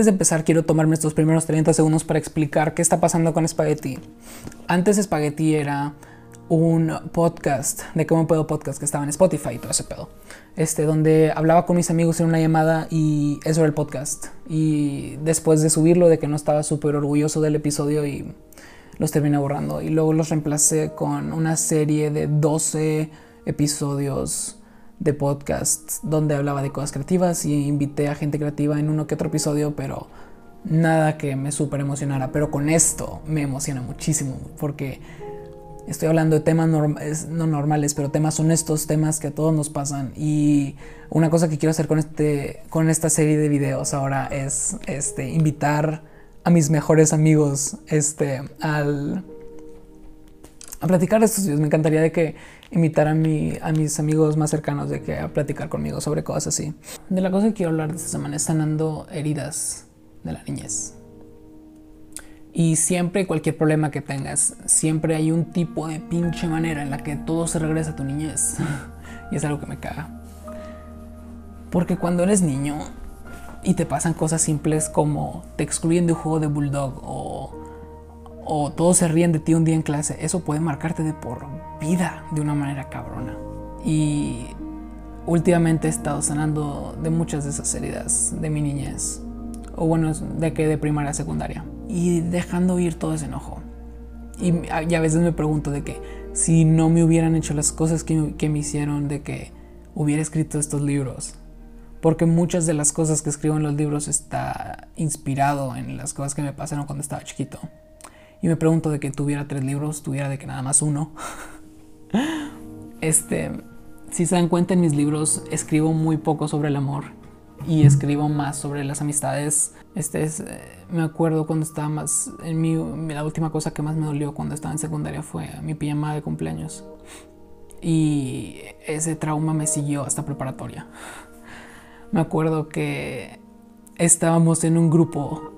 Antes de empezar, quiero tomarme estos primeros 30 segundos para explicar qué está pasando con Spaghetti. Antes Spaghetti era un podcast de cómo puedo podcast que estaba en Spotify y todo ese pedo. Este, donde hablaba con mis amigos en una llamada y eso era el podcast. Y después de subirlo, de que no estaba súper orgulloso del episodio y los terminé borrando. Y luego los reemplacé con una serie de 12 episodios de podcast donde hablaba de cosas creativas y invité a gente creativa en uno que otro episodio, pero nada que me súper emocionara. Pero con esto me emociona muchísimo porque estoy hablando de temas no normales, pero temas honestos, temas que a todos nos pasan. Y una cosa que quiero hacer con, este, con esta serie de videos ahora es este, invitar a mis mejores amigos este, al, a platicar estos videos. Me encantaría de que invitar a, mi, a mis amigos más cercanos de que a platicar conmigo sobre cosas así. De la cosa que quiero hablar de esta semana es sanando heridas de la niñez. Y siempre cualquier problema que tengas, siempre hay un tipo de pinche manera en la que todo se regresa a tu niñez. y es algo que me caga. Porque cuando eres niño y te pasan cosas simples como te excluyen de un juego de bulldog o o todos se ríen de ti un día en clase, eso puede marcarte de por vida de una manera cabrona. Y últimamente he estado sanando de muchas de esas heridas de mi niñez, o bueno, de que de primaria a secundaria, y dejando ir todo ese enojo. Y, a veces me pregunto de que si no me hubieran hecho las cosas que, que me hicieron, de que hubiera escrito estos libros, porque muchas de las cosas que escribo en los libros está inspirado en las cosas que me pasaron cuando estaba chiquito. Y me pregunto de que tuviera tres libros, tuviera de que nada más uno. este, si se dan cuenta en mis libros, escribo muy poco sobre el amor y escribo más sobre las amistades. Este es, eh, me acuerdo cuando estaba más, en mi, la última cosa que más me dolió cuando estaba en secundaria fue mi pijama de cumpleaños. Y ese trauma me siguió hasta preparatoria. Me acuerdo que estábamos en un grupo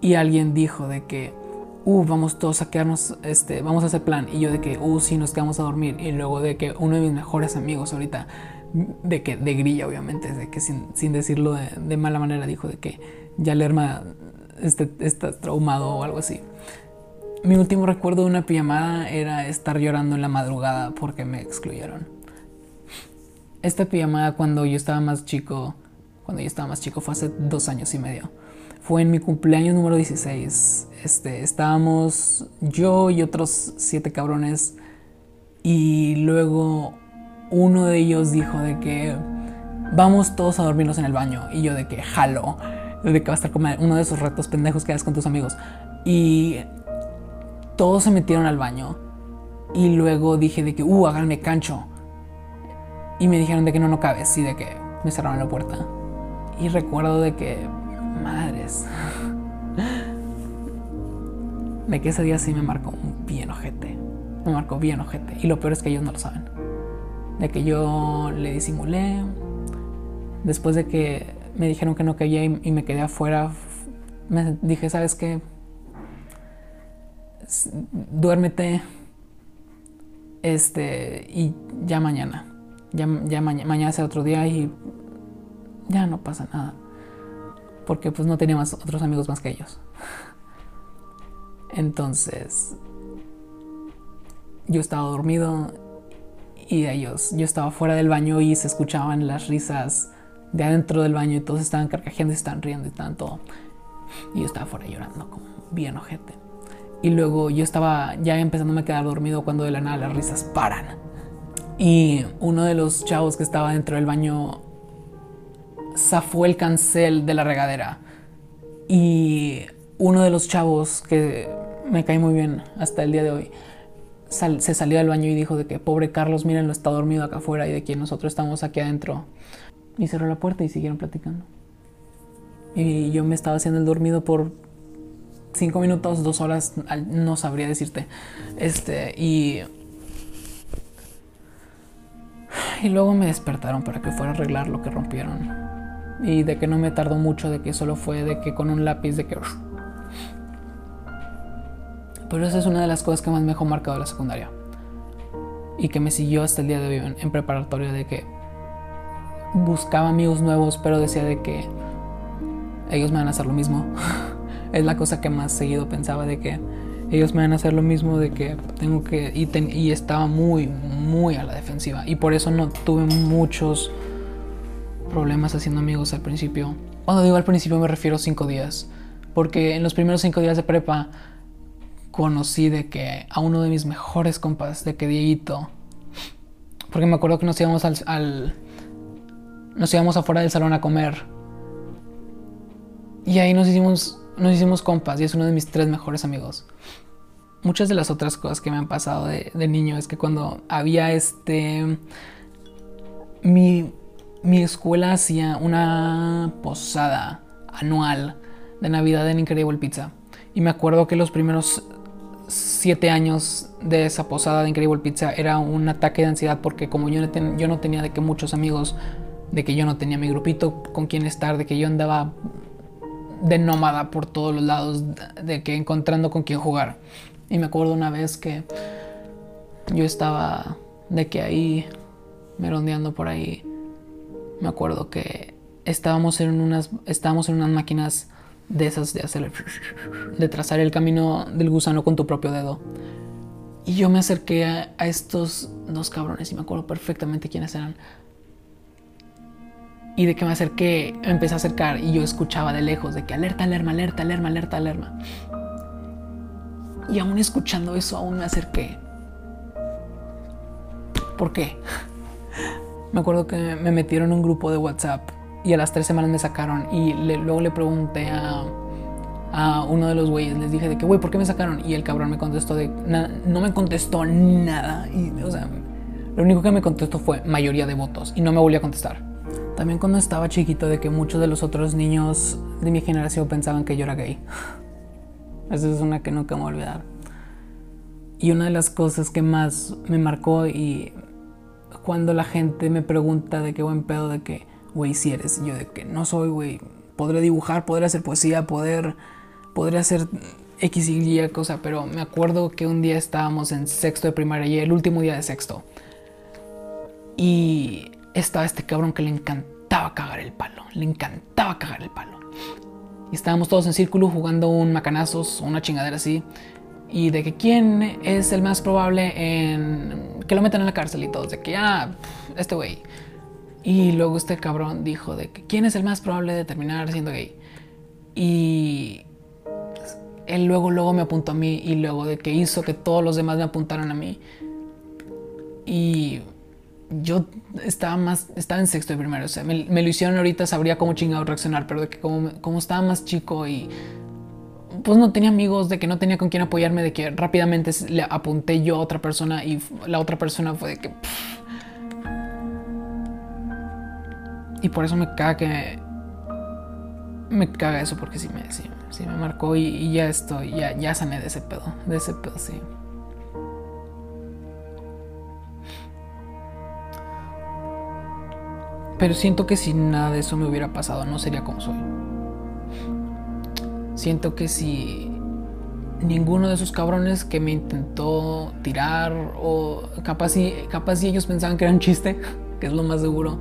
y alguien dijo de que uh, vamos todos a quedarnos, este, vamos a hacer plan. Y yo de que, uh, sí, nos quedamos a dormir. Y luego de que uno de mis mejores amigos ahorita, de que, de grilla obviamente, de que sin, sin decirlo de, mala manera, dijo de que ya Lerma este, está traumado o algo así. Mi último recuerdo de una pijamada era estar llorando en la madrugada porque me excluyeron. Esta pijamada cuando yo estaba más chico, cuando yo estaba más chico fue hace dos años y medio fue en mi cumpleaños número 16. Este, estábamos yo y otros siete cabrones. Y luego uno de ellos dijo de que vamos todos a dormirnos en el baño. Y yo de que jalo. De que va a estar como uno de esos retos pendejos que haces con tus amigos. Y todos se metieron al baño. Y luego dije de que, uh, háganme cancho. Y me dijeron de que no, no cabes. Y de que me cerraron la puerta. Y recuerdo de que Madres. De que ese día sí me marcó bien ojete. Me marcó bien ojete. Y lo peor es que ellos no lo saben. De que yo le disimulé. Después de que me dijeron que no quería y, me quedé afuera, me dije, ¿sabes qué? Duérmete. Este, y ya mañana. Ya, mañana será otro día y ya no pasa nada porque pues no teníamos otros amigos más que ellos. Entonces, yo estaba dormido y ellos, yo estaba fuera del baño y se escuchaban las risas de adentro del baño y todos estaban carcajeando y estaban riendo y tanto. Y yo estaba fuera llorando como bien ojete. Y luego yo estaba ya empezando a quedar dormido cuando de la nada las risas paran. Y uno de los chavos que estaba dentro del baño zafó el cancel de la regadera. Y uno de los chavos que me cae muy bien hasta el día de hoy se salió del baño y dijo de que pobre Carlos, lo está dormido acá afuera y de que nosotros estamos aquí adentro. Y cerró la puerta y siguieron platicando. Y yo me estaba haciendo el dormido por cinco minutos, dos horas, no sabría decirte. Este, y. Y luego me despertaron para que fuera a arreglar lo que rompieron y de que no me tardó mucho, de que solo fue de que con un lápiz, de que... Pero esa es una de las cosas que más me dejó marcado de la secundaria. Y que me siguió hasta el día de hoy en, preparatoria, de que buscaba amigos nuevos, pero decía de que ellos me van a hacer lo mismo. es la cosa que más seguido pensaba de que ellos me van a hacer lo mismo de que tengo que y estaba muy muy a la defensiva y por eso no tuve muchos problemas haciendo amigos al principio. Cuando digo al principio me refiero a cinco días, porque en los primeros cinco días de prepa conocí de que a uno de mis mejores compas, de que Dieguito, porque me acuerdo que nos íbamos al, al nos íbamos afuera del salón a comer y ahí nos hicimos nos hicimos compas y es uno de mis tres mejores amigos. Muchas de las otras cosas que me han pasado de, de niño es que cuando había este mi mi escuela hacía una posada anual de Navidad en Incredible Pizza. Y me acuerdo que los primeros siete años de esa posada de Incredible Pizza era un ataque de ansiedad porque como yo no, tenía de que muchos amigos, de que yo no tenía mi grupito con quien estar, de que yo andaba de nómada por todos los lados, de que encontrando con quién jugar. Y me acuerdo una vez que yo estaba de que ahí merondeando por ahí me acuerdo que estábamos en unas, estábamos en unas máquinas de esas de hacer, de trazar el camino del gusano con tu propio dedo. Y yo me acerqué a, estos dos cabrones y me acuerdo perfectamente quiénes eran. Y de que me acerqué, empecé a acercar y yo escuchaba de lejos de que alerta, alerta, alerta, alerta, alerta, alerta. Y aún escuchando eso, aún me acerqué. ¿Por qué? Me acuerdo que me metieron en un grupo de WhatsApp y a las tres semanas me sacaron y luego le pregunté a, a uno de los güeyes, les dije de que, güey, ¿por qué me sacaron? Y el cabrón me contestó de, no me contestó nada. Y, o sea, lo único que me contestó fue mayoría de votos y no me volvió a contestar. También cuando estaba chiquito de que muchos de los otros niños de mi generación pensaban que yo era gay. Esa es una que nunca me voy a olvidar. Y una de las cosas que más me marcó y cuando la gente me pregunta de qué buen pedo, de que, güey, si eres, yo de que no soy, güey, podré dibujar, podré hacer poesía, poder, podré hacer X y Y cosa, pero me acuerdo que un día estábamos en sexto de primaria y el último día de sexto. Y estaba este cabrón que le encantaba cagar el palo, le encantaba cagar el palo. Y estábamos todos en círculo jugando un macanazos, una chingadera así y de que quién es el más probable en que lo metan en la cárcel y todos, de que, ah, este güey. Y luego este cabrón dijo de que quién es el más probable de terminar siendo gay. Y él luego, luego me apuntó a mí y luego de que hizo que todos los demás me apuntaran a mí. Y yo estaba más, estaba en sexto y primero, o sea, me, lo hicieron ahorita, sabría cómo chingado reaccionar, pero de que como, como estaba más chico y pues no tenía amigos, de que no tenía con quién apoyarme, de que rápidamente le apunté yo a otra persona y la otra persona fue de que... Y por eso me caga que... Me caga eso porque sí me, sí, me marcó y, ya estoy, ya, ya sané de ese pedo, de ese pedo, sí. Pero siento que si nada de eso me hubiera pasado, no sería como soy. Siento que si ninguno de esos cabrones que me intentó tirar o capaz si, capaz si ellos pensaban que era un chiste, que es lo más seguro,